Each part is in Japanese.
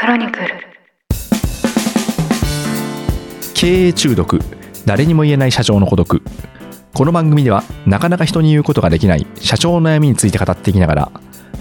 クロニクル。経営中毒。誰にも言えない社長の孤独。この番組ではなかなか人に言うことができない社長の悩みについて語っていきながら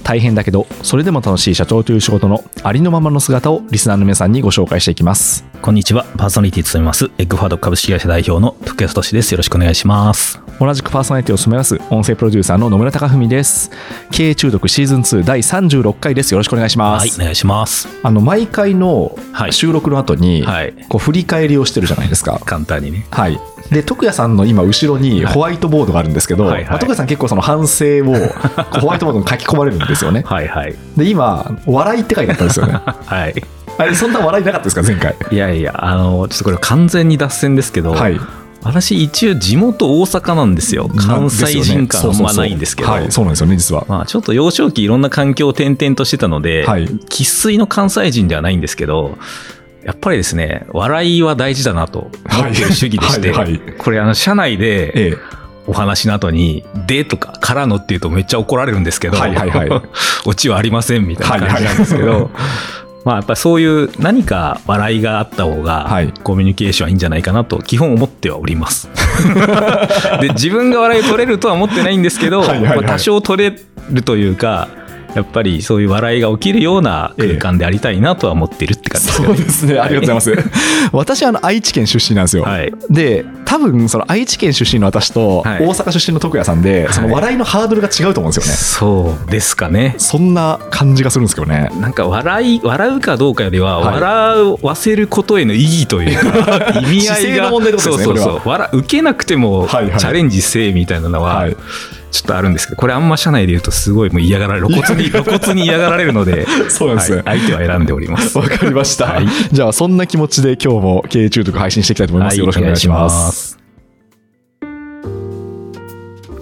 大変だけどそれでも楽しい社長という仕事のありのままの姿をリスナーの皆さんにご紹介していきます。こんにちは。パーソナリティ務めます。エッグファード株式会社代表の徳安俊です。よろしくお願いします。同じくパーソナリティを務めます音声プロデューサーの野村貴文です経営中毒シーズン2第36回ですよろしくお願いしまはい、す、お願いします。あの毎回のはい収録の後に、はい。こう振り返りをしてるじゃないですか簡単にね。はい。で、徳谷さんの今、後ろにホワイトボードがあるんですけど、はいはいまあ徳谷さん結構その反省をホワイトボードに書き込まれるんですよね。はいはい。で、今、笑いって書いてあったんですよね。はい。あれ、そんな笑いなかったですか、前回？いやいや、あの、ちょっとこれ完全に脱線ですけど、はい。私一応地元大阪なんですよ。関西人感あんまないんですけど。はい、そうなんですよね、実は。まあちょっと幼少期いろんな環境を転々としてたので、はい生粋の関西人ではないんですけど、やっぱりですね、笑いは大事だなと思ってる主義でして、はいはいこれあの、社内で、ええ。お話の後に、でとか、からのって言うとめっちゃ怒られるんですけど、はいはいはい オチはありませんみたいな感じなんですけど、はいはいまあやっぱそういう何か笑いがあった方がはい、コミュニケーションはいいんじゃないかなと基本思ってはおります。で、自分が笑いを取れるとは思ってないんですけど、はいはいはいまあ多少取れるというか、やっぱりそういう笑いが起きるような空間でありたいなとは思っているって感じですよね。そうですね、ありがとうございます。私、あの、愛知県出身なんですよ。はい。で、多分、その愛知県出身の私と、はい大阪出身の徳谷さんで、その笑いのハードルが違うと思うんですよね。そうですかね。そんな感じがするんですけどね。なんか笑い、笑うかどうかよりは、はい笑わせることへの意義というか、意味合いが、の問題ってことですねそうそうそう。笑受けなくても、チはいはいャレンジせえみたいなのは、はいちょっとあるんですけど、これあんま社内で言うとすごいもう嫌がられる、露骨に、露骨に嫌がられるので、そうですねはい相手は選んでおります。わかりました。はいじゃあ、そんな気持ちで今日も経営中毒配信していきたいと思います。よろしくお願いします。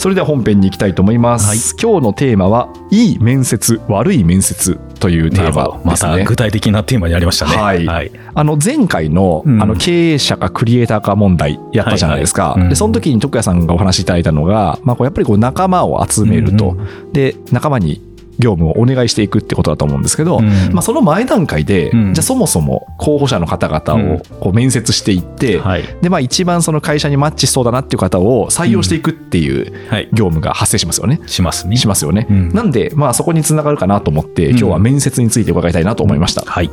それでは本編に行きたいと思います。今日のテーマは、いい面接、悪い面接というテーマなるほど。ま。た具体的なテーマになりましたね。はいはい。あの前回の,、うんあの経営者かクリエイターか問題やったじゃないですか。はいはいうんでその時に徳谷さんがお話しいただいたのが、まあ、こうやっぱりこう仲間を集めると、うんで仲間に業務をお願いしていくってことだと思うんですけど、うんまあ、その前段階で、うんじゃあそもそも候補者の方々をこう面接していって、はい。でまあ、一番その会社にマッチしそうだなっていう方を採用していくっていうはい。業務が発生しますよね。しますね。しますよね。うんなんで、まあ、そこにつながるかなと思って、ん今日は面接について伺いたいなと思いました。はい。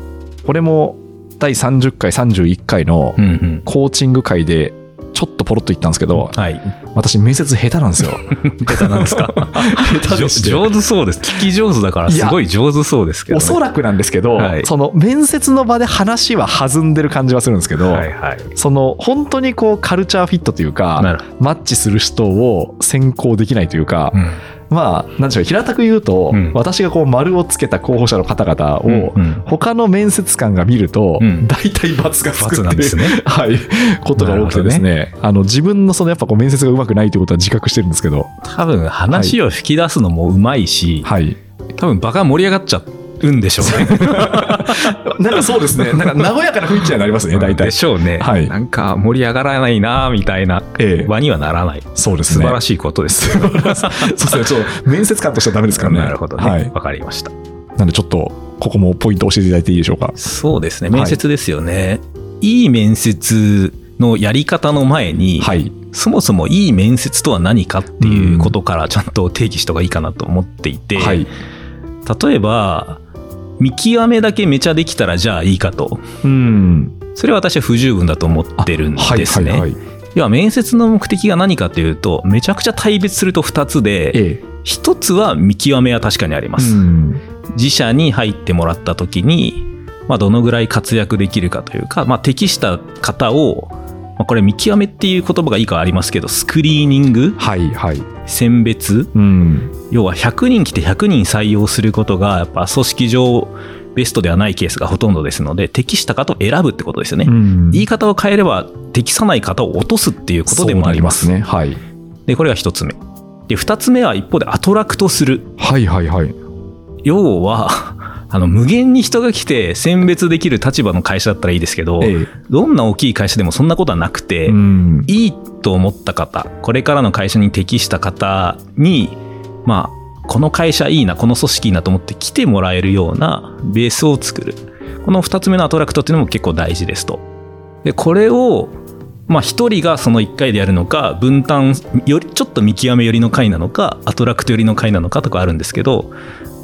これも第30回、31回のうんうん。コーチング会で、ちょっとポロッと言ったんですけど、はい。私、面接下手なんですよ。下手なんですか？下手で上手そうです。聞き上手だからすごい上手そうですけど、ね。おそらくなんですけど、はい。その面接の場で話は弾んでる感じはするんですけど、はいはい。その本当にこうカルチャーフィットというなかマッチする人を選考できないというか、うん。まあ、なんでしょう、平たく言うと、うん。私がこう丸をつけた候補者の方々を、他の面接官が見ると、うん。大体×がつくって罰なんですね。いう、はい、ことが多くてですね、あの自分のそのやっぱこう面接がうまくないということは自覚してるんですけど、多分話を引き出すのもうまいし、はい。多分場が盛り上がっちゃうんでしょうね。なんかそうですね、なんか和やかな雰囲気にはなりますね、大体で。しょうね。はいなんか盛り上がらないなみたいなええ場にはならない。そうですね。素晴らしいことです。そうですね、ちょっと面接官としてはダメですからね。なるほどね。わ、はい。かりました。なんでちょっと、ここもポイント教えていただいていいでしょうか。そうですね。はい面接ですよね。い、い面接のやり方の前に、はい。そもそもいい面接とは何かっていうことからちゃんと定義した方がいいかなと思っていて、はい。例えば、見極めだけめちゃできたらじゃあいいかと。うん。それは私は不十分だと思ってるんですね。はいはいはい。要は面接の目的が何かというと、めちゃくちゃ対別すると2つで、ええ。一つは見極めは確かにあります。うん。自社に入ってもらった時に、まあ、どのぐらい活躍できるかというか、まあ、適した方を、まあ、これ見極めっていう言葉がいいかはありますけど、スクリーニング、はいはい。選別、うん。要は100人来て100人採用することが、やっぱ組織上ベストではないケースがほとんどですので、適した方を選ぶってことですよね。うん言い方を変えれば、適さない方を落とすっていうことでもあります。ね。はい。で、これが一つ目。で、二つ目は一方でアトラクトする。はいはいはい。要は、あの、無限に人が来て選別できる立場の会社だったらいいですけど、ええどんな大きい会社でもそんなことはなくて、うん。いいと思った方、これからの会社に適した方に、まあ、この会社いいな、この組織いいなと思って来てもらえるようなベースを作る。この2つ目のアトラクトっていうのも結構大事ですと。でこれをまあ、1人がその1回でやるのか分担よりちょっと見極め寄りの回なのかアトラクト寄りの回なのかとかあるんですけど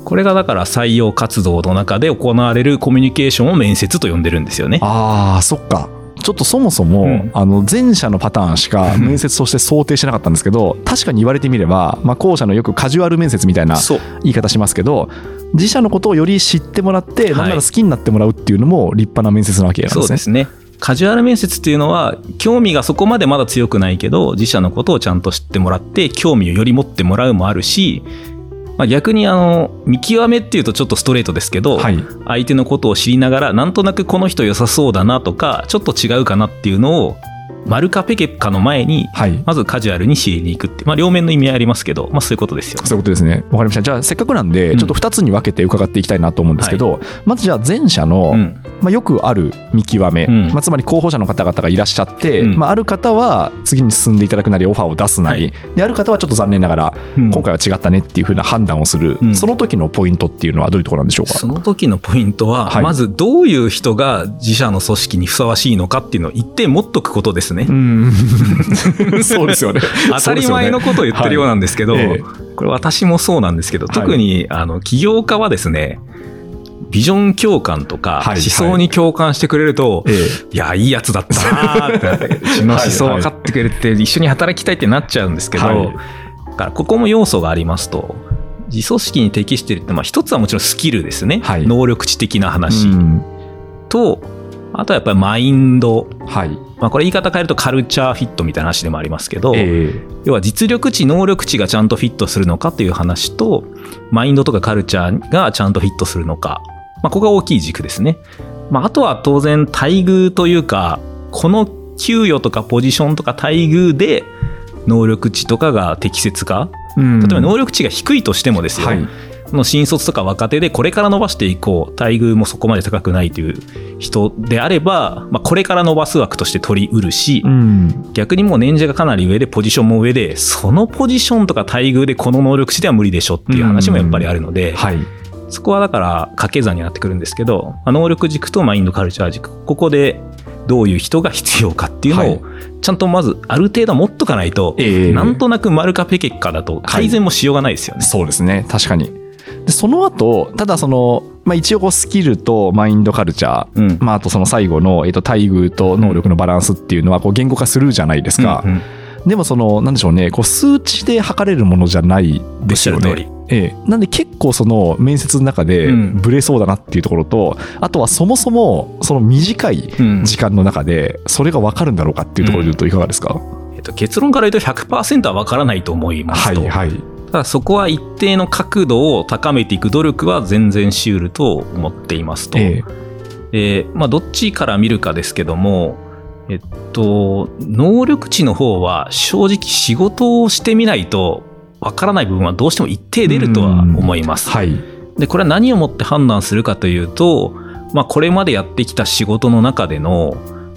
これがだから採用活動の中で行われるコミュニケーションを面接と呼んでるんですよね。ああそっかちょっとそもそも、うんあの前者のパターンしか面接として想定してなかったんですけど確かに言われてみれば、まあ、後者のよくカジュアル面接みたいな言い方しますけど自社のことをより知ってもらって、はいなんなら好きになってもらうっていうのも立派な面接なわけなんですね。そうですね。カジュアル面接っていうのは興味がそこまでまだ強くないけど自社のことをちゃんと知ってもらって興味をより持ってもらうもあるし、まあ、逆にあの見極めっていうとちょっとストレートですけど、はい。相手のことを知りながらなんとなくこの人良さそうだなとかちょっと違うかなっていうのを丸かペケかの前にはい。まずカジュアルに知りに行くって、まあ、両面の意味合いありますけど、まあ、そういうことですよね。そういうことですね。わかりました。じゃあ、せっかくなんで、うん。ちょっと2つに分けて伺っていきたいなと思うんですけど、まずじゃあ、前者の、うん。まあ、よくある見極め、うん。まあ、つまり候補者の方々がいらっしゃって、うん。まあ、ある方は次に進んでいただくなり、オファーを出すなり、はい。である方はちょっと残念ながら、うん。今回は違ったねっていうふうな判断をする、うん。その時のポイントっていうのはどういうところなんでしょうか？その時のポイントは、はい。まずどういう人が自社の組織にふさわしいのかっていうのを一点持っとくことですね。うん。そうですよね。当たり前のことを言ってるようなんですけど、はいええこれ私もそうなんですけど、はい。特にあの起業家はですね、ビジョン共感とかはい思想に共感してくれると、ええ。いや、いいやつだったなーってなって、うちの思想分かってくれて、一緒に働きたいってなっちゃうんですけど、はい。だからここも要素がありますと、自組織に適してるって、まあ一つはもちろんスキルですね。はい。能力値的な話。うん。と、あとはやっぱりマインド。はい。まあこれ言い方変えるとカルチャーフィットみたいな話でもありますけど、え要は実力値、能力値がちゃんとフィットするのかという話と、マインドとかカルチャーがちゃんとフィットするのか。まあ、ここが大きい軸ですね。まあ、あとは当然待遇というか、この給与とかポジションとか待遇で能力値とかが適切か。えうん例えば能力値が低いとしてもですよ。はい。その新卒とか若手でこれから伸ばしていこう待遇もそこまで高くないという人であれば、まあ、これから伸ばす枠として取りうるし、うん。逆にもう年次がかなり上でポジションも上でそのポジションとか待遇でこの能力値では無理でしょっていう話もやっぱりあるので、はい。そこはだから掛け算になってくるんですけど、まあ能力軸とマインドカルチャー軸ここでどういう人が必要かっていうのはいをちゃんとまずある程度持っとかないと、ええなんとなく丸かペケかだと改善もしようがないですよね。そうですね。確かに。で、その後、ただその、まあ一応こうスキルとマインドカルチャー、うん。まああとその最後の、えっと、待遇と能力のバランスっていうのはこう言語化するじゃないですか。うんうん。でもその、なんでしょうね、こう数値で測れるものじゃないですよね。ええ、なんで結構その面接の中でうん。ブレそうだなっていうところと、あとはそもそもその短いうん。時間の中でそれが分かるんだろうかっていうところで言うといかがですか、えっと、結論から言うと100%は分からないと思いますと。はいはい。ただそこは一定の角度を高めていく努力は全然しうると思っていますと。ええでまあ、どっちから見るかですけども、えっと、能力値の方は正直仕事をしてみないとわからない部分はどうしても一定出るとは思います。はい。で、これは何をもって判断するかというと、まあ、これまでやってきた仕事の中での、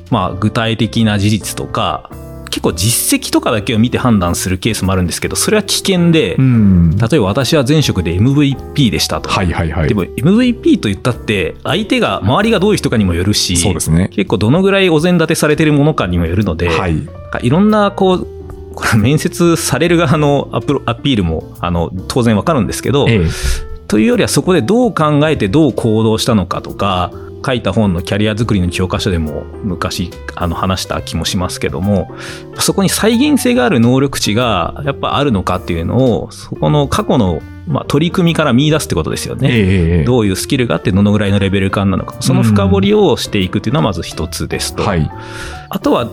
まあ、具体的な事実とか、結構実績とかだけを見て判断するケースもあるんですけど、それは危険で、うん。例えば私は前職で MVP でしたと。はいはいはい。でも MVP と言ったって、相手が、周りがどういう人かにもよるし、そうですね。結構どのぐらいお膳立てされてるものかにもよるので、はい。いろんなこう、これ面接される側のアプロアピールもあの当然わかるんですけど、ええ。というよりはそこでどう考えてどう行動したのかとか書いた本のキャリア作りの教科書でも昔あの話した気もしますけどもそこに再現性がある能力値がやっぱあるのかっていうのをそこの過去の、まあ、取り組みから見出すってことですよね。ええええ。どういうスキルがあってどのぐらいのレベル感なのかその深掘りをしていくっていうのはまず一つですと、はい。あとは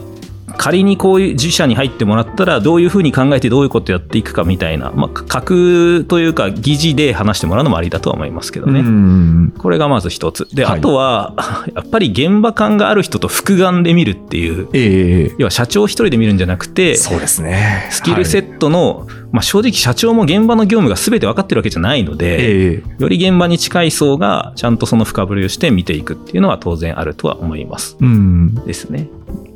仮にこういう自社に入ってもらったらどういうふうに考えてどういうことやっていくかみたいな、まあ、格というか疑似で話してもらうのもありだとは思いますけどね。うん。これがまず一つ。で、はいあとは、やっぱり現場感がある人と複眼で見るっていう、ええええ。要は社長一人で見るんじゃなくて、そうですね。スキルセットの、まあ正直社長も現場の業務が全て分かってるわけじゃないのはいで、ええ。より現場に近い層がちゃんとその深掘りをして見ていくっていうのは当然あるとは思います。うん。ですね。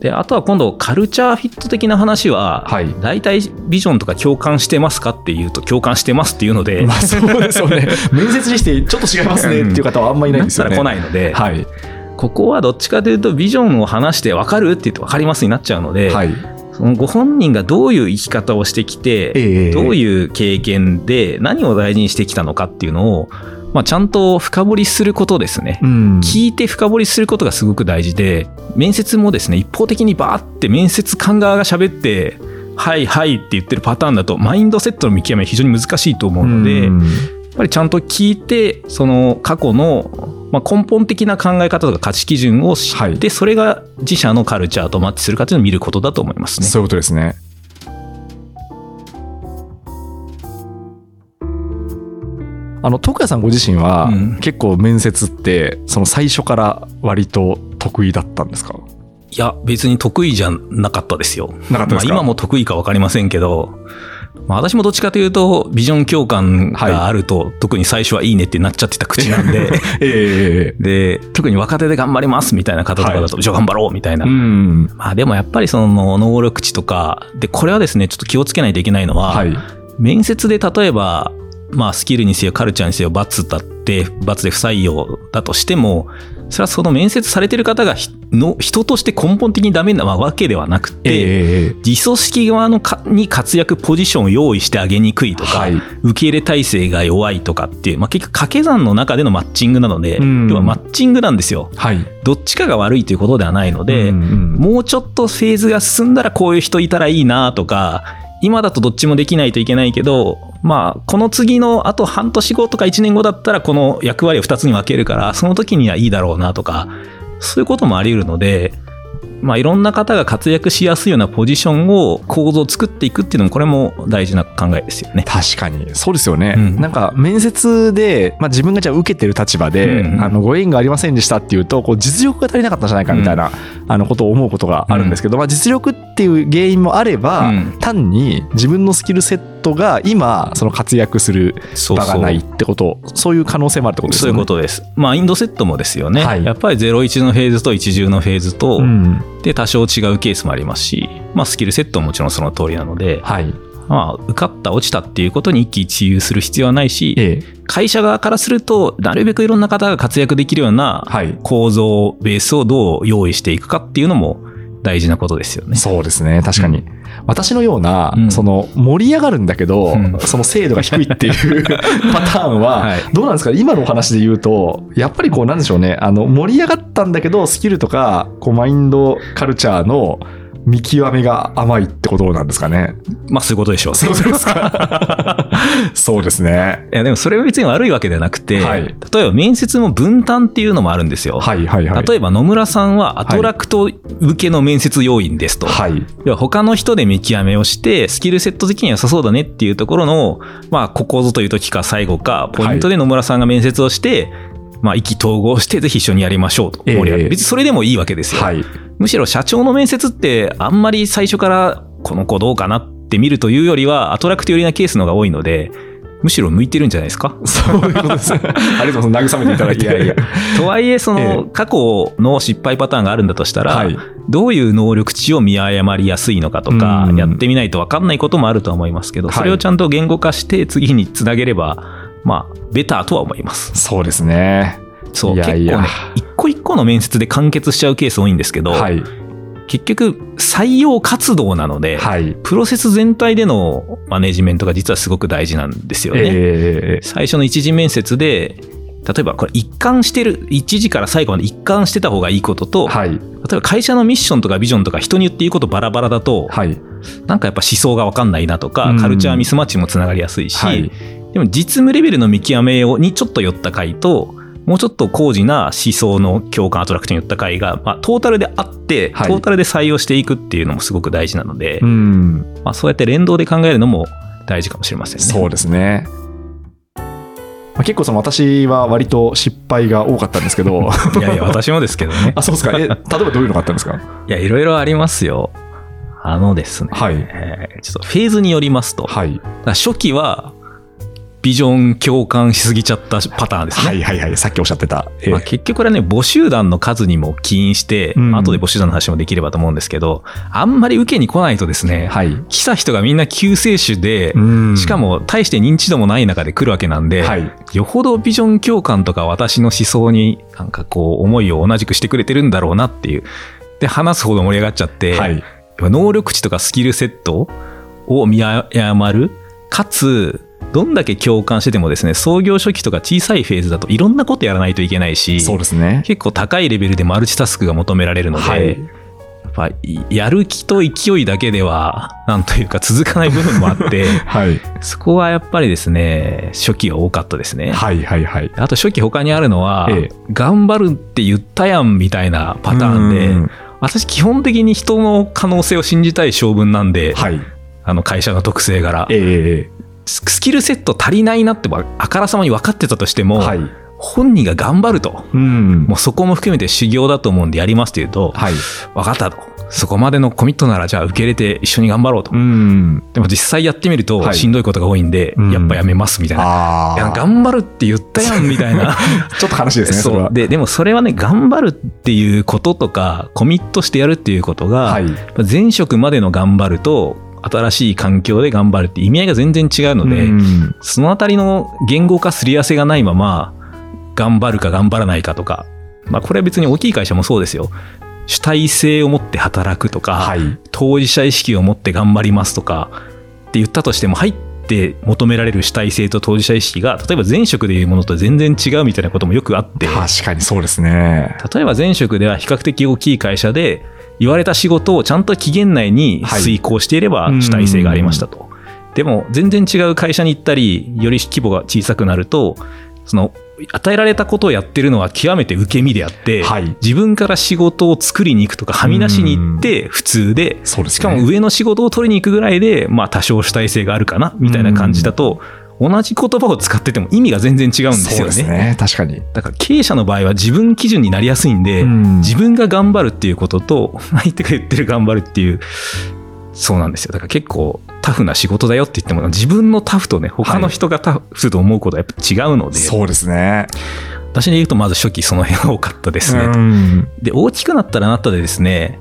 で、あとは今度、カルチャーフィット的な話は、はい大体ビジョンとか共感してますかっていうと、共感してますっていうので、まあそうですよね。面接にしてちょっと違いますねっていう方はあんまりいないんですよね。なったら来ないので、はい。ここはどっちかというと、ビジョンを話して分かるって言って分かりますになっちゃうので、はい。そのご本人がどういう生き方をしてきて、ええどういう経験で何を大事にしてきたのかっていうのを、まあ、ちゃんと深掘りすることですね。うん。聞いて深掘りすることがすごく大事で、面接もですね、一方的にバーって面接官側が喋って、はいはいって言ってるパターンだと、マインドセットの見極めは非常に難しいと思うので、やっうんぱりちゃんと聞いて、その過去の、まあ、根本的な考え方とか価値基準を知って、はいそれが自社のカルチャーとマッチするかというのを見ることだと思いますね。そういうことですね。あの徳谷さんご自身は、うん。結構面接ってその最初から割と得意だったんですか？いや、別に得意じゃなかったですよ。なかったですか？まあ、今も得意か分かりませんけど、まあ、私もどっちかというと、ビジョン共感があると、特に最初はいいねってなっちゃってた口なんで、ええで、特に若手で頑張りますみたいな方とかだと、じゃあ頑張ろうみたいな。うん。まあでもやっぱりその能力値とか、で、これはですね、ちょっと気をつけないといけないのは、はい。面接で例えば、まあスキルにせよカルチャーにせよ罰だって、罰で不採用だとしても、それはその面接されてる方がひの人として根本的にダメなわけではなくて、ええ自組織側のかに活躍ポジションを用意してあげにくいとか、はい。受け入れ体制が弱いとかっていう、まあ、結局掛け算の中でのマッチングなので、うん。要はマッチングなんですよ。はい。どっちかが悪いということではないので、うんうん。もうちょっとフェーズが進んだらこういう人いたらいいなとか、今だとどっちもできないといけないけど、まあ、この次のあと半年後とか1年後だったらこの役割を2つに分けるから、その時にはいいだろうなとか、そういうこともあり得るので、まあ、いろんな方が活躍しやすいようなポジションを構造を作っていくっていうのもこれも大事な考えですよね。確かに。そうですよね、うん。なんか面接で、まあ、自分がじゃあ受けてる立場で、うんうん。あのご縁がありませんでしたっていうとこう実力が足りなかったんじゃないかみたいな、あのことを思うことがあるんですけど、まあ、実力っていう原因もあれば、うん。単に自分のスキルセットが今その活躍する場がないってことそういう可能性もあるってことですそう。いうことです。まあ、インドセットもですよね。はいやっぱり01のフェーズと10のフェーズと、うんで、多少違うケースもありますし、まあ、スキルセットももちろんその通りなので、はいまあ、受かった、落ちたっていうことに一喜一憂する必要はないし、ええ会社側からすると、なるべくいろんな方が活躍できるようなはい構造、ベースをどう用意していくかっていうのも大事なことですよね。そうですね。確かに、私のような、うん。その盛り上がるんだけど、うん。その精度が低いっていう パターンは、はい。どうなんですか？今のお話で言うとやっぱりこうなんでしょうね。あの盛り上がったんだけどスキルとかこうマインドカルチャーの見極めが甘いってことなんですかねまあ、そういうことでしょう。そうですか そうですねいや、でもそれは別に悪いわけではなくて、はい例えば面接も分担っていうのもあるんですよ。はいはいはい例えば野村さんはアトラクト向けの面接要員ですと。はい要は他の人で見極めをして、スキルセット的には良さそうだねっていうところの、まあ、ここぞという時か最後か、ポイントで野村さんが面接をして、まあ、意気投合して、ぜひ一緒にやりましょうと。ええ盛り上げる別にそれでもいいわけですよ。はいむしろ社長の面接って、あんまり最初から、この子どうかなって見るというよりは、アトラクト寄りなケースの方が多いので、むしろ向いてるんじゃないですか？そういうことです。ありがとうございます。慰めていただいていやいや。とはいえ、そえの、過去の失敗パターンがあるんだとしたら、はい。どういう能力値を見誤りやすいのかとかう、ん。やってみないと分かんないこともあるとは思いますけど、はい。それをちゃんと言語化して次につなげれば、まあ、ベターとは思います。そうですねそう、いやいや。結構ね、一個一個の面接で完結しちゃうケース多いんですけど、はい。結局、採用活動なので、はい。プロセス全体でのマネジメントが実はすごく大事なんですよね。ええ最初の一次面接で、例えばこれ一貫してる、一時から最後まで一貫してた方がいいことと、はい。例えば会社のミッションとかビジョンとか人に言っていいことバラバラだと、はい。なんかやっぱ思想が分かんないなとか、うん。カルチャーミスマッチもつながりやすいし、はい。でも実務レベルの見極めをにちょっと寄った回と、もうちょっと高次な思想の共感アトラクトに寄った回が、まあ、トータルであって、はい。トータルで採用していくっていうのもすごく大事なので、うん。まあ、そうやって連動で考えるのも大事かもしれませんね。そうですね。まあ結構その私は割と失敗が多かったんですけど。いやいや、私もですけどね。あそうですか。え例えばどういうのがあったんですか？いや、いろいろありますよ。あのですね、はい。えーちょっとフェーズによりますと、はい。初期は、ビジョン共感しすぎちゃったパターンですね。はいはいはい。さっきおっしゃってた。ええまあ、結局これはね、母集団の数にも起因して、うんまあ後で母集団の話もできればと思うんですけど、あんまり受けに来ないとですね、はい。来た人がみんな救世主で、うんしか、も大して認知度もない中で来るわけなんで、はい。よほどビジョン共感とか私の思想になんかこう思いを同じくしてくれてるんだろうなっていう。で、話すほど盛り上がっちゃって、はい。能力値とかスキルセットを見誤る。かつ、どんだけ共感しててもですね、創業初期とか小さいフェーズだといろんなことやらないといけないし、そうですね。結構高いレベルでマルチタスクが求められるので、はい。やっぱやる気と勢いだけでは、なんというか続かない部分もあって、はい。そこはやっぱりですね、初期は多かったですね。はいはいはい。あと初期他にあるのは、ええ頑張るって言ったやんみたいなパターンでうん、私基本的に人の可能性を信じたい性分なんで、はい。あの会社の特性柄、ええススキルセット足りないなってばあからさまに分かってたとしても、はい。本人が頑張ると、うんもうそこも含めて修行だと思うんでやりますって言うと、はい。分かったと。そこまでのコミットならじゃあ受け入れて一緒に頑張ろうと。うん。でも実際やってみるとはいしんどいことが多いんで、うんやっぱやめますみたいな。ああ。いや頑張るって言ったやんみたいな。ちょっと悲しいですね、そうででもそれはね頑張るっていうこととかコミットしてやるっていうことが、はい。前職までの頑張ると新しい環境で頑張るって意味合いが全然違うので、うんそのあたりの言語化すり合わせがないまま頑張るか頑張らないかとか、まあ、これは別に大きい会社もそうですよ主体性を持って働くとか、はい。当事者意識を持って頑張りますとかって言ったとしても入って求められる主体性と当事者意識が例えば前職でいうものと全然違うみたいなこともよくあって確かにそうですね。例えば前職では比較的大きい会社で言われた仕事をちゃんと期限内に遂行していればはい主体性がありましたと。でも全然違う会社に行ったりより規模が小さくなるとその与えられたことをやってるのは極めて受け身であって、はい。自分から仕事を作りに行くとかはみ出しに行って普通でね。しかも上の仕事を取りに行くぐらいで、まあ多少主体性があるかなみたいな感じだと、同じ言葉を使ってても意味が全然違うんですそうよね。ですね。確かに。だから経営者の場合は自分基準になりやすいんで、うん自分が頑張るっていうことと、相手が言ってる頑張るっていう、そうなんですよ。だから結構タフな仕事だよって言っても、自分のタフとね、他の人がタフと思うことはやっぱ違うので、そうですね。私で言うとまず初期その辺が多かったですね。うんで、大きくなったらなったでですね、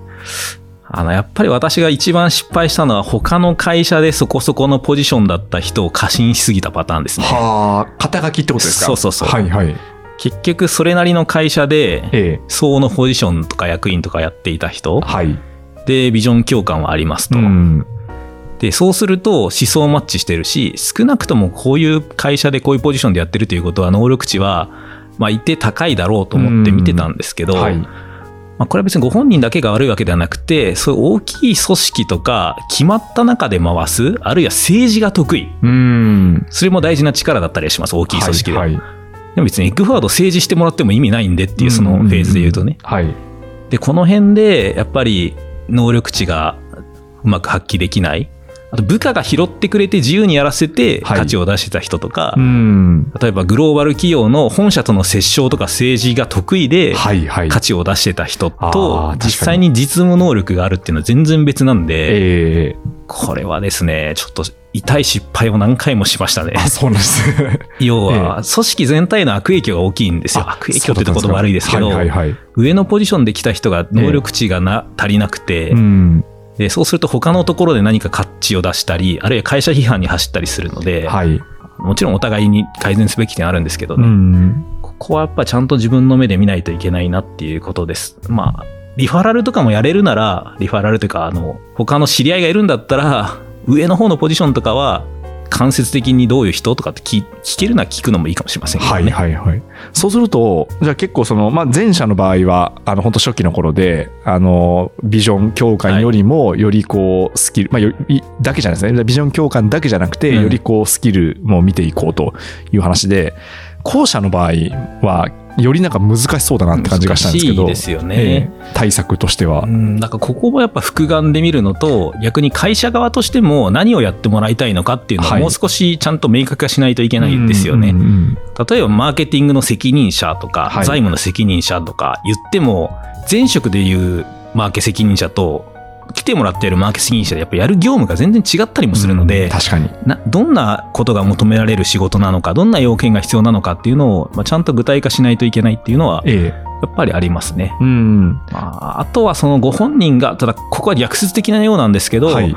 あの、やっぱり私が一番失敗したのは他の会社でそこそこのポジションだった人を過信しすぎたパターンですね。はあ、肩書きってことですか？そうそうそうはいはい。結局それなりの会社で、ええ。総のポジションとか役員とかやっていた人はい。で、ビジョン共感はありますと。うんで、そうすると思想マッチしてるし、少なくともこういう会社でこういうポジションでやってるということは能力値は、まあ一定高いだろうと思って見てたんですけど、はい。まあ、これは別にご本人だけが悪いわけではなくて、そういう大きい組織とか決まった中で回す、あるいは政治が得意。うん。それも大事な力だったりします、大きい組織で。はいはい。でも別にエッグフォワード政治してもらっても意味ないんでっていうそのフェーズで言うとね。はい。で、この辺で、やっぱり能力値がうまく発揮できない。あと部下が拾ってくれて自由にやらせてはい価値を出してた人とか、うん。例えばグローバル企業の本社との折衝とか政治が得意ではいはい。価値を出してた人と実際に実務能力があるっていうのは全然別なんで、ええ。これはですね、ちょっと痛い失敗を何回もしましたね。あ、そうなんです。要は、組織全体の悪影響が大きいんですよ。悪影響って言葉悪いですけど、はいはいはい。上のポジションで来た人が能力値がな、足りなくて、うん。でそうすると他のところで何か価値を出したり、あるいは会社批判に走ったりするので、はい。もちろんお互いに改善すべき点あるんですけどうね、ん。ここはやっぱちゃんと自分の目で見ないといけないなっていうことです。まあ、リファラルとかもやれるなら、リファラルというか、あの、他の知り合いがいるんだったら、上の方のポジションとかは、間接的にどういう人とかって聞聞けるのは聞くのもいいかもしれませんけどはいね。はいはい。そうすると、じゃあ結構その、まあ、前者の場合は、あの、本当初期の頃で、あの、ビジョン共感よりも、よりこう、スキル、まあ、よりだけじゃないですね。ビジョン共感だけじゃなくて、うんよりこう、スキルも見ていこうという話で、後者の場合は、よりなんか難しそうだなって感じがしたんですけど、ですよね。ええ。対策としては。う。ん、なんかここもやっぱ複眼で見るのと、逆に会社側としても何をやってもらいたいのかっていうのをはい。もう少しちゃんと明確化しないといけないんですよね。例えばマーケティングの責任者とか、はい。財務の責任者とか言っても、前職でいうマーケ責任者と、来てもらっているマーケ責任者でやっぱやる業務が全然違ったりもするので、うん確かに。などんなことが求められる仕事なのかどんな要件が必要なのかっていうのを、まあ、ちゃんと具体化しないといけないっていうのはええ。やっぱりありますね。うん。まあ、あとはそのご本人がただここは逆説的なようなんですけど、はい。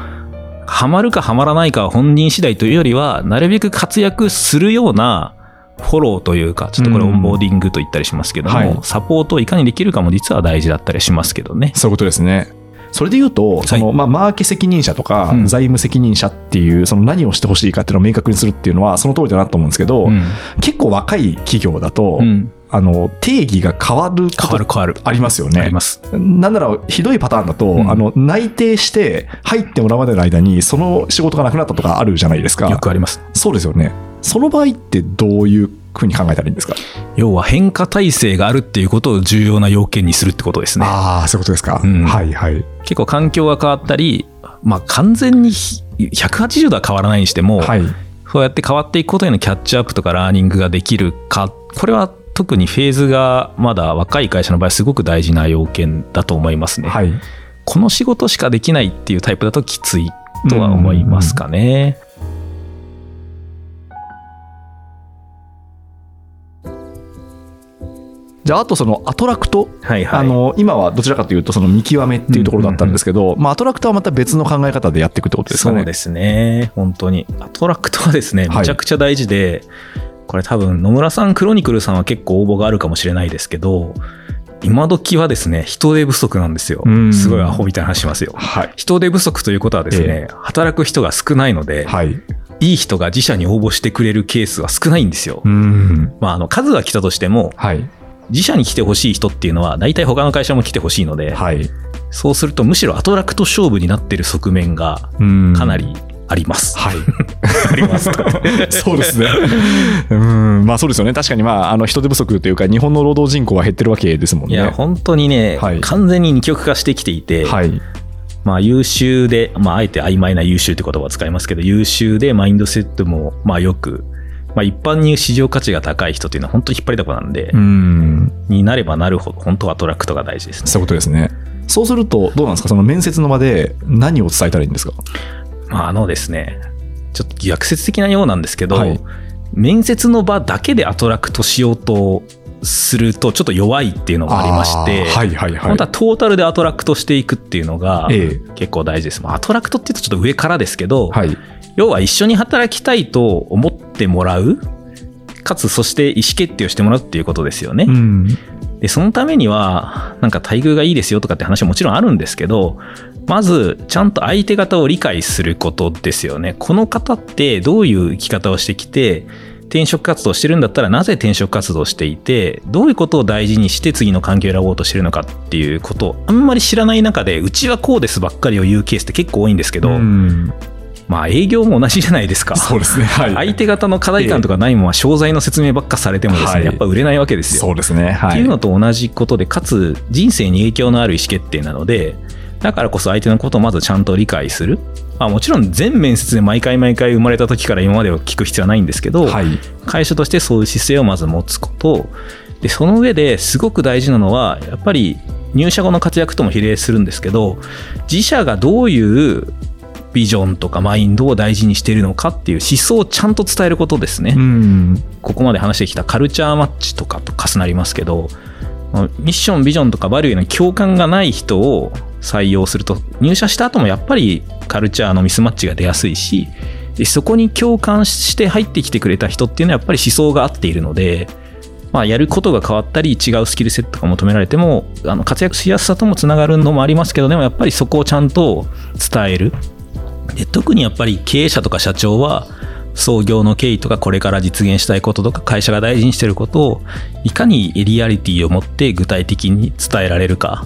ハマるかハマらないかは本人次第というよりはなるべく活躍するようなフォローというかちょっとこれうんオンボーディングと言ったりしますけども、はいサポートをいかにできるかも実は大事だったりしますけどね。そういうことですね。それで言うと、その、まあ、マーケ責任者とかう、ん財務責任者っていう、その何をしてほしいかっていうのを明確にするっていうのは、その通りだなと思うんですけど、うん結構若い企業だと、うんあの、定義が変わるこ変わると変わる。ありますよねあり。ます。なんなら、ひどいパターンだと、うんあの、内定して入ってもらうまでの間に、その仕事がなくなったとかあるじゃないですか。よくあります。そうですよね。その場合ってどういうふうに考えたらいいんですか？要は変化体制があるっていうことを重要な要件にするってことですね。ああ、そういうことですか。うんはいはい。結構環境が変わったり、まあ完全にひ180度は変わらないにしても、はい。そうやって変わっていくことへのキャッチアップとかラーニングができるか、これは特にフェーズがまだ若い会社の場合すごく大事な要件だと思いますね。はい。この仕事しかできないっていうタイプだときついとは思いますかね。じゃあ、あとそのアトラクトはいはい。あの今はどちらかというとその見極めっていうところだったんですけど、まあ、アトラクトはまた別の考え方でやっていくってことですかね。そうですね。本当に。アトラクトはですね、はいめちゃくちゃ大事で、これ多分野村さん、クロニクルさんは結構応募があるかもしれないですけど、今時はですね、人手不足なんですようん。すごいアホみたいな話しますよ。はい。人手不足ということはですね、働く人が少ないので、はい。いい人が自社に応募してくれるケースは少ないんですよ。うん。まあ、あの、数は来たとしても、はい。自社に来てほしい人っていうのは、大体他の会社も来てほしいので、はい。そうするとむしろアトラクト勝負になってる側面がうんかな。りあります。はい。あります。そうですね。うん。まあそうですよね。確かにまあ、あの人手不足というか、日本の労働人口は減ってるわけですもんね。いや、本当にね、はい完全に二極化してきていて、はい。まあ優秀で、まああえて曖昧な優秀って言葉を使いますけど、優秀でマインドセットもまあよく、まあ一般に市場価値が高い人っていうのは本当に引っ張りだこなんで、うん。になればなるほど、本当はアトラクトが大事ですね。そういうことですね。そうすると、どうなんですか？その面接の場で何を伝えたらいいんですか？まああのですね、ちょっと逆説的なようなんですけど、はい面接の場だけでアトラクトしようとするとちょっと弱いっていうのもありまして、はいはいはい。本当はトータルでアトラクトしていくっていうのがええ結構大事です。まあアトラクトって言うとちょっと上からですけど、はい。要は一緒に働きたいと思ってもらう、かつそして意思決定をしてもらうっていうことですよね。うん。で、そのためには、なんか待遇がいいですよとかって話はもちろんあるんですけど、まず、ちゃんと相手方を理解することですよね。この方ってどういう生き方をしてきて、転職活動してるんだったらなぜ転職活動していて、どういうことを大事にして次の環境を選ぼうとしてるのかっていうことをあんまり知らない中で、うちはこうですばっかりを言うケースって結構多いんですけど、うんまあ営業も同じじゃないですか。そうですね。はい。相手方の課題感とかないもんは商材の説明ばっかされてもですね、はいやっぱ売れないわけですよ。そうですね。はい。っていうのと同じことで、かつ人生に影響のある意思決定なので、だからこそ相手のことをまずちゃんと理解する。まあ、もちろん全面接で毎回毎回生まれた時から今までを聞く必要はないんですけど、はい。会社としてそういう姿勢をまず持つこと。で、その上ですごく大事なのは、やっぱり入社後の活躍とも比例するんですけど、自社がどういうビジョンとかマインドを大事にしているのかっていう思想をちゃんと伝えることですね。うん。ここまで話してきたカルチャーマッチとかと重なりますけど、ミッション、ビジョンとかバリューへの共感がない人を採用すると、入社した後もやっぱりカルチャーのミスマッチが出やすいし、でそこに共感して入ってきてくれた人っていうのはやっぱり思想が合っているので、まあ、やることが変わったり違うスキルセットが求められてもあの活躍しやすさともつながるのもありますけどでもやっぱりそこをちゃんと伝えるで特にやっぱり経営者とか社長は創業の経緯とかこれから実現したいこととか会社が大事にしてることをいかにリアリティを持って具体的に伝えられるか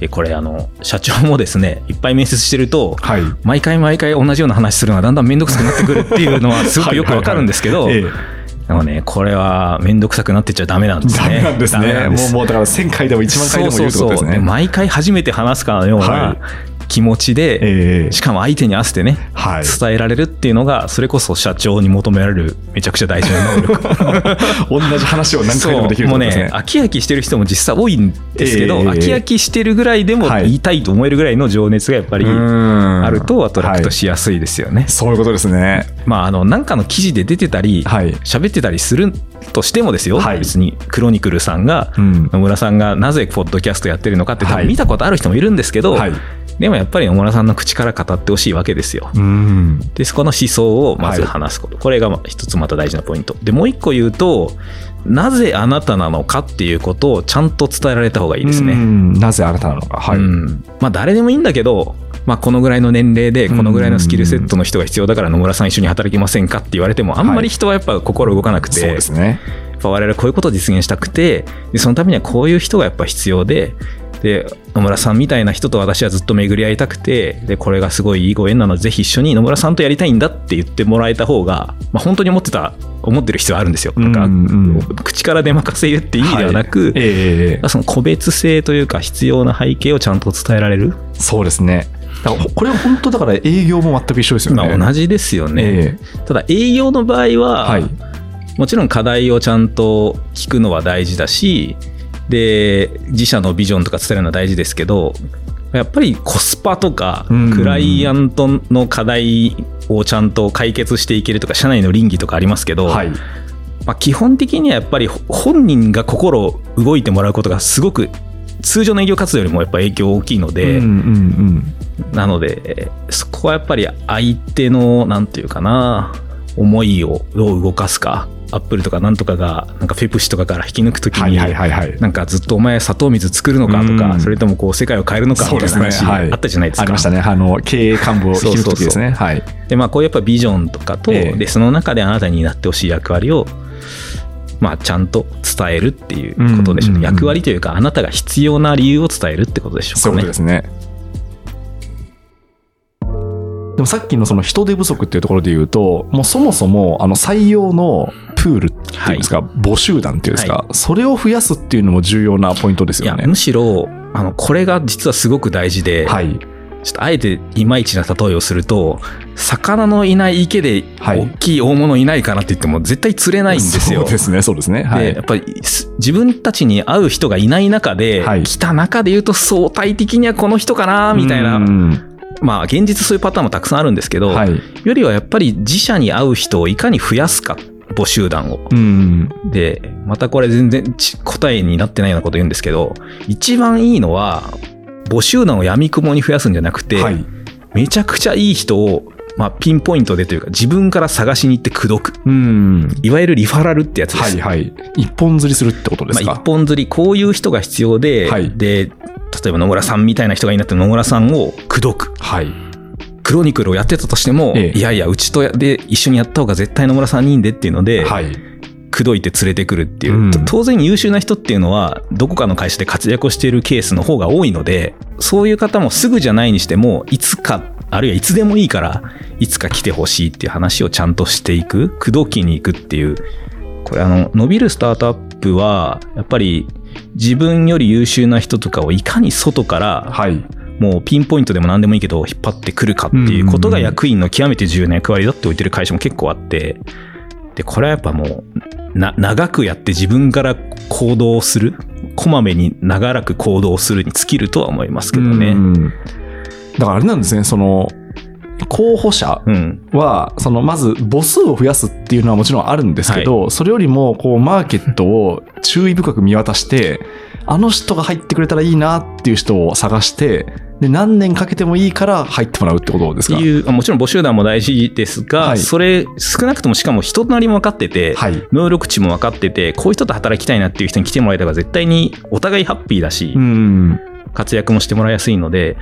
でこれあの社長もですねいっぱい面接してるとはい。毎回毎回同じような話するのはだんだん面倒くさくなってくるっていうのは すごくよくわかるんですけどええでもねこれは面倒くさくなってっちゃダメなんですねダメなんですね。すもう、もうだから1000回でも1万回でも言うってことですね。そうそうそう毎回初めて話すかのような、は気持ちで、ええしかも相手に合わせてね、はい。伝えられるっていうのが、それこそ社長に求められるめちゃくちゃ大事な能力。同じ話を何回でもできるそうもうね。ね、飽き飽きしてる人も実際多いんですけど、ええ飽き飽きしてるぐらいでもはい言いたいと思えるぐらいの情熱がやっぱりああるとアトラクトしやすいですよね。そういうことですね。まあ、あの、なんかの記事で出てたり、はい。喋ってたりするとしてもですよ、はい別にクロニクルさんが、うん。野村さんがなぜポッドキャストやってるのかって多はい分見たことある人もいるんですけど、はい。でもやっぱり野村さんの口から語ってほしいわけですよ。うん。で、そこの思想をまず話すこと。これがまあ一つまた大事なポイント。で、もう一個言うと、なぜあなたなのかっていうことをちゃんと伝えられた方がいいですうね。んなぜあなたなのか。はい。うんまあ誰でもいいんだけど、まあこのぐらいの年齢でこのぐらいのスキルセットの人が必要だから野村さん一緒に働きませんかって言われてもあんまり人はやっぱ心動かなくて、そうですね。やっぱ我々こういうことを実現したくてでそのためにはこういう人がやっぱ必要でで野村さんみたいな人と私はずっと巡り合いたくてでこれがすごいいいご縁なのでぜひ一緒に野村さんとやりたいんだって言ってもらえた方が、まあ、本当に思ってた思ってる必要あるんですよ。なんか、うんうん口から出まかせ言うって意味ではなく、はいええその個別性というか必要な背景をちゃんと伝えられる、そうですね。だからこれは本当だから営業も全く一緒ですよね。まあ、同じですよね。えただ営業の場合は、はい。もちろん課題をちゃんと聞くのは大事だしで自社のビジョンとか伝えるのは大事ですけどやっぱりコスパとかうんクライアントの課題をちゃんと解決していけるとか社内の倫理とかありますけど、はい。まあ、基本的にはやっぱり本人が心動いてもらうことがすごく通常の営業活動よりもやっぱ影響大きいので、うんうんなのでそこはやっぱり相手のなんていうかな思いをどう動かすかアップルとかなんとかがなんかペプシとかから引き抜くときに、はいはいはい。なんかずっとお前砂糖水作るのかとか、うんそれともこう世界を変えるのかみたいな話あったじゃないですか。ありましたね。あの、経営幹部を引き抜く時ですね。はい。でまあこういうやっぱビジョンとかと、ええでその中であなたになってほしい役割をまあちゃんと伝えるっていうことでしょうね、役割というかあなたが必要な理由を伝えるってことでしょうそうかね。いうですね。でもさっきのその人手不足っていうところで言うと、もうそもそもあの採用のプールっていうんですか、募集団っていうんですか、それを増やすっていうのも重要なポイントですよね。いやむしろあのこれが実はすごく大事で、はい。ちょっとあえていまいちな例えをすると魚のいない池ではい大きい大物いないかなって言っても絶対釣れないんですよ。そうですね、そうですね。はいでやっ。ぱりす自分たちに会う人がいない中で、はい来た中で言うと相対的にはこの人かなみたいな、うんまあ現実そういうパターンもたくさんあるんですけど、はい。よりはやっぱり自社に会う人をいかに増やすか募集団を。うん。でまたこれ全然ち答えになってないようなこと言うんですけど一番いいのは募集団を闇雲に増やすんじゃなくて、はい。めちゃくちゃいい人を、まあ、ピンポイントでというか自分から探しに行って口説くうん。いわゆるリファラルってやつです。はいはい。一本釣りするってことですまあ、か。一本釣りこういう人が必要で、はいで例えば野村さんみたいな人がいいなって野村さんを口説く。はい。クロニクルをやってたとしても、ええ。いやいやうちとやで一緒にやった方が絶対野村さんにいいんでっていうので、はい。口説いて連れてくるっていう、うん。当然優秀な人っていうのはどこかの会社で活躍をしているケースの方が多いのでそういう方もすぐじゃないにしてもいつかあるいはいつでもいいからいつか来てほしいっていう話をちゃんとしていく。口説きに行くっていう。これあの伸びるスタートアップはやっぱり自分より優秀な人とかをいかに外からはい。もうピンポイントでも何でもいいけど引っ張ってくるかっていうことが役員の極めて重要な役割だって置いてる会社も結構あってでこれはやっぱもうな長くやって自分から行動するこまめに長らく行動するに尽きるとは思いますけどうね。んだからあれなんですね、その、候補者うん、は、その、まず母数を増やすっていうのはもちろんあるんですけど、それよりも、こう、マーケットを 注意深く見渡して、あの人が入ってくれたらいいなっていう人を探して、で、何年かけてもいいから入ってもらうってことですか？いうあもちろん募集団も大事ですが、はいそれ少なくともしかも人となりも分かってて、はい。能力値も分かっててこういう人と働きたいなっていう人に来てもらえた方が絶対にお互いハッピーだし、うん。活躍もしてもらいやすいので、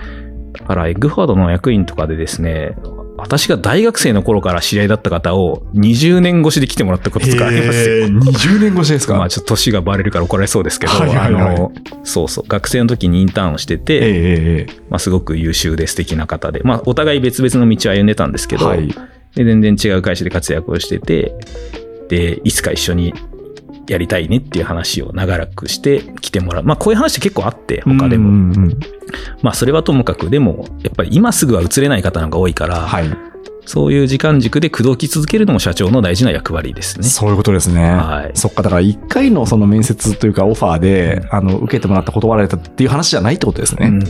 だからエッグフォワードの役員とかでですね、私が大学生の頃から知り合いだった方を20年越しで来てもらったこととかありますよ。へー20年越しですか？まあちょっと年がバレるから怒られそうですけど、はいはいはいあの、そうそう、学生の時にインターンをしてええて、まあすごく優秀で素敵な方で、まあお互い別々の道を歩んでたんですけど、えはい。で全然違う会社で活躍をしてて、で、いつか一緒にやりたいねっていう話を長らくして来てもらう。まあこういう話結構あって、他でも。うんうんうんまあそれはともかく、でも、やっぱり今すぐは移れない方の方が多いから、はい。そういう時間軸で口説き続けるのも社長の大事な役割ですね。そういうことですね。はいそっか、だから一回のその面接というかオファーで、あの、受けてもらった断られたっていう話じゃないってことですね。うん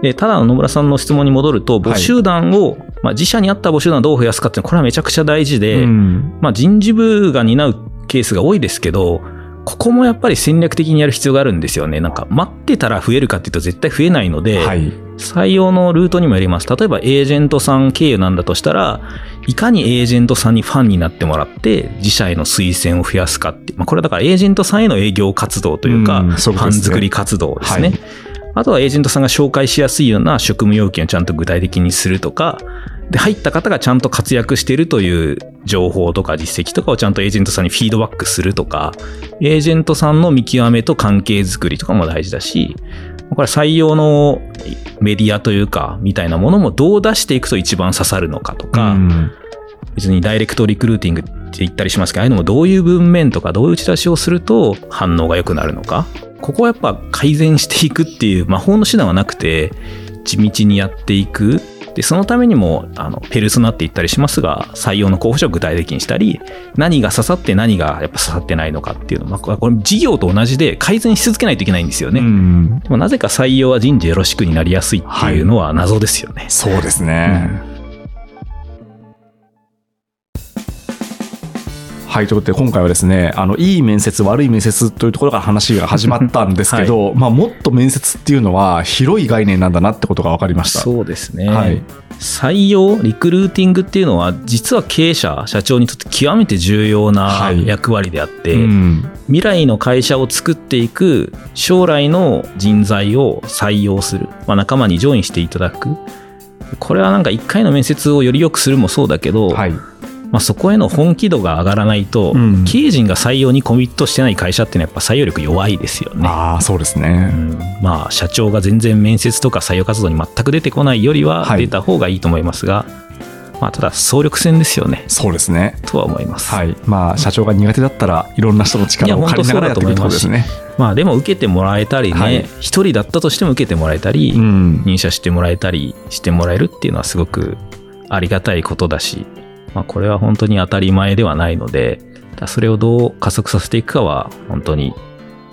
で、ただ野村さんの質問に戻ると、募集団を、まあ自社にあった募集団をどう増やすかっていうのは、これはめちゃくちゃ大事で、うんまあ人事部が担うケースが多いですけど、ここもやっぱり戦略的にやる必要があるんですよね。なんか待ってたら増えるかっていうと絶対増えないので、はい。採用のルートにもよります。例えばエージェントさん経由なんだとしたら、いかにエージェントさんにファンになってもらって、自社への推薦を増やすかって。まあ、これはだからエージェントさんへの営業活動というか、うねファン作り活動ですね。はいあとはエージェントさんが紹介しやすいような職務要件をちゃんと具体的にするとか、で、入った方がちゃんと活躍しているという情報とか実績とかをちゃんとエージェントさんにフィードバックするとか、エージェントさんの見極めと関係づくりとかも大事だし、これ採用のメディアというか、みたいなものもどう出していくと一番刺さるのかとか、うん別にダイレクトリクルーティングって言ったりしますけど、ああいうのもどういう文面とかどういう打ち出しをすると反応が良くなるのか。ここはやっぱ改善していくっていう魔法の手段はなくて、地道にやっていく。で、そのためにも、あの、ペルソナって言ったりしますが、採用の候補者を具体的にしたり、何が刺さって何がやっぱ刺さってないのかっていうのまあ、これ事業と同じで改善し続けないといけないんですよね。うんでもなぜか採用は人事よろしくになりやすいっていうのは謎ですよね。そうですね。はい、ということで今回はですね、あの、いい面接、悪い面接というところから話が始まったんですけど、まあ、もっと面接っていうのは広い概念なんだなってことが分かりました。そうですね、はい。採用リクルーティングっていうのは実は経営者社長にとって極めて重要なはい。役割であって、うん。未来の会社を作っていく将来の人材を採用する、まあ、仲間にジョインしていただく。これはなんか1回の面接をより良くするもそうだけど、はい。まあ、そこへの本気度が上がらないと、うん経営陣が採用にコミットしてない会社っていうのはやっぱ採用力弱いですよね。ああ、そうですうね。んまあ社長が全然面接とか採用活動に全く出てこないよりははい出た方がいいと思いますが、まあただ総力戦ですよねそうですね。とは思います、はい。まあ、社長が苦手だったら、いろんな人の力を借りながらやっていくとですね。まあでも受けてもらえたりはいね一、人だったとしても受けてもらえたり、うん。入社してもらえたりしてもらえるっていうのはすごくありがたいことだし、まあ、これは本当に当たり前ではないのでだそれをどう加速させていくかは本当に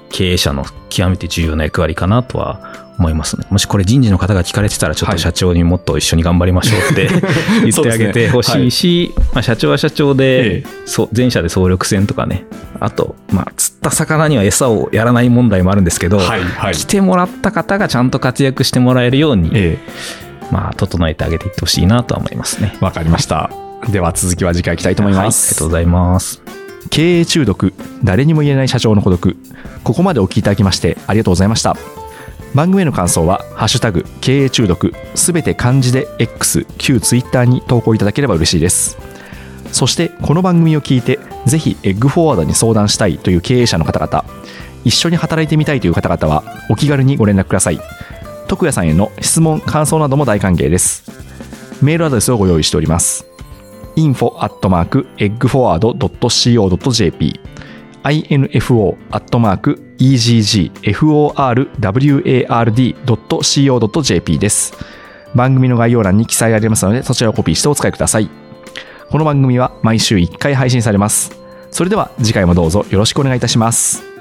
経営者の極めて重要な役割かなとは思いますね。もしこれ人事の方が聞かれてたらちょっはいと社長にもっと一緒に頑張りましょうって 言ってあげてほしいし、まあ、社長は社長で、全社で総力戦とかねあと、まあ、釣った魚には餌をやらない問題もあるんですけど、はい、はい。来てもらった方がちゃんと活躍してもらえるように、えまあ、整えてあげていってほしいなとは思いますね。え、わかりました。では、続きは次回いきたいと思いはい、あります。がとうございます。経営中毒誰にも言えない社長の孤独。ここまでお聞きいただきましてありがとうございました。番組への感想は「ハッシュタグ経営中毒」すべて漢字で X 旧 Twitter に投稿いただければ嬉しいです。そしてこの番組を聞いてぜひエッグフォワードに相談したいという経営者の方々一緒に働いてみたいという方々はお気軽にご連絡ください。徳谷さんへの質問感想なども大歓迎です。メールアドレスをご用意しております info.eggforward.co.jp info.eggforward.co.jp です。番組の概要欄に記載がありますので、そちらをコピーしてお使いください。この番組は毎週1回配信されます。それでは次回もどうぞよろしくお願いいたします。